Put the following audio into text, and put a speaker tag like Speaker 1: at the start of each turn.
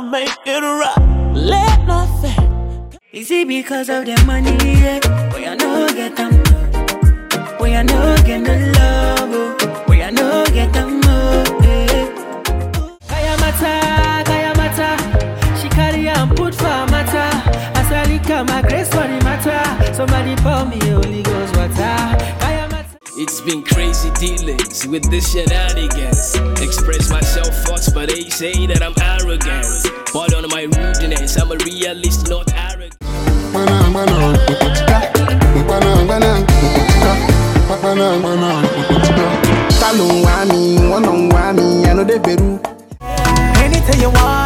Speaker 1: to make it right. Let nothing. easy because of the money? Yeah? Where I know get them. Where I know get the love. Oh. Where I know get them. Oh, kaya mata, kayanmata. She carry and put for mata. As i'm a grace for the matter. Somebody pour me Holy Ghost water.
Speaker 2: It's been crazy dealings with this shenanigans. Express myself thoughts, but they say that I'm out arrogant. Pardon my rudeness, I'm a realist, not arrogant.
Speaker 3: Ta ló ń wá mi, wọ́n ń wá mi, bẹ̀rù.
Speaker 4: Anything you want,